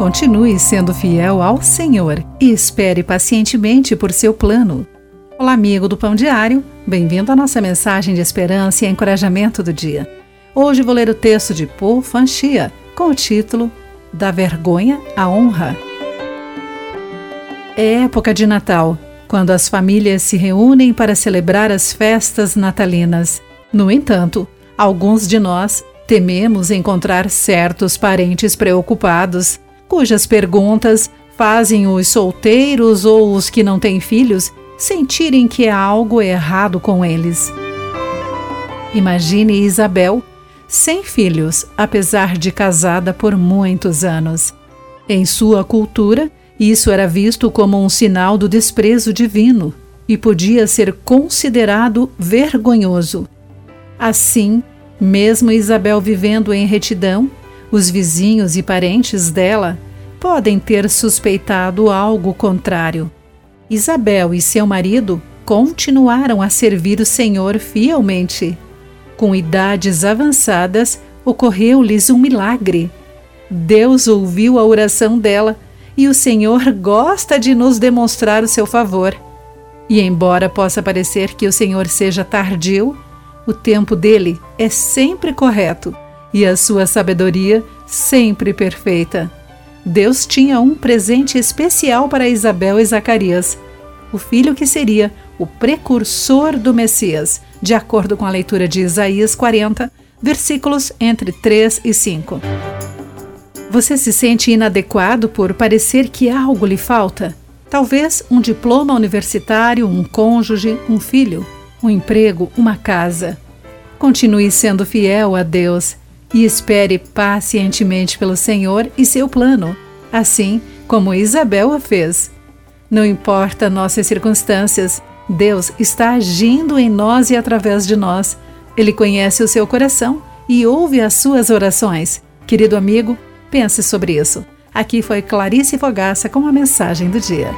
Continue sendo fiel ao Senhor e espere pacientemente por seu plano. Olá, amigo do Pão Diário, bem-vindo à nossa mensagem de esperança e encorajamento do dia. Hoje vou ler o texto de Paul Fanchia com o título Da Vergonha à Honra. É época de Natal, quando as famílias se reúnem para celebrar as festas natalinas. No entanto, alguns de nós tememos encontrar certos parentes preocupados, cujas perguntas fazem os solteiros ou os que não têm filhos sentirem que há algo errado com eles. Imagine Isabel sem filhos, apesar de casada por muitos anos. Em sua cultura, isso era visto como um sinal do desprezo divino e podia ser considerado vergonhoso. Assim, mesmo Isabel vivendo em retidão, os vizinhos e parentes dela podem ter suspeitado algo contrário. Isabel e seu marido continuaram a servir o Senhor fielmente. Com idades avançadas, ocorreu-lhes um milagre. Deus ouviu a oração dela e o Senhor gosta de nos demonstrar o seu favor. E embora possa parecer que o Senhor seja tardio, o tempo dele é sempre correto e a sua sabedoria sempre perfeita. Deus tinha um presente especial para Isabel e Zacarias, o filho que seria o precursor do Messias, de acordo com a leitura de Isaías 40, versículos entre 3 e 5. Você se sente inadequado por parecer que algo lhe falta? Talvez um diploma universitário, um cônjuge, um filho, um emprego, uma casa. Continue sendo fiel a Deus e espere pacientemente pelo Senhor e seu plano, assim como Isabel a fez. Não importa nossas circunstâncias, Deus está agindo em nós e através de nós. Ele conhece o seu coração e ouve as suas orações. Querido amigo, pense sobre isso. Aqui foi Clarice Fogaça com a mensagem do dia.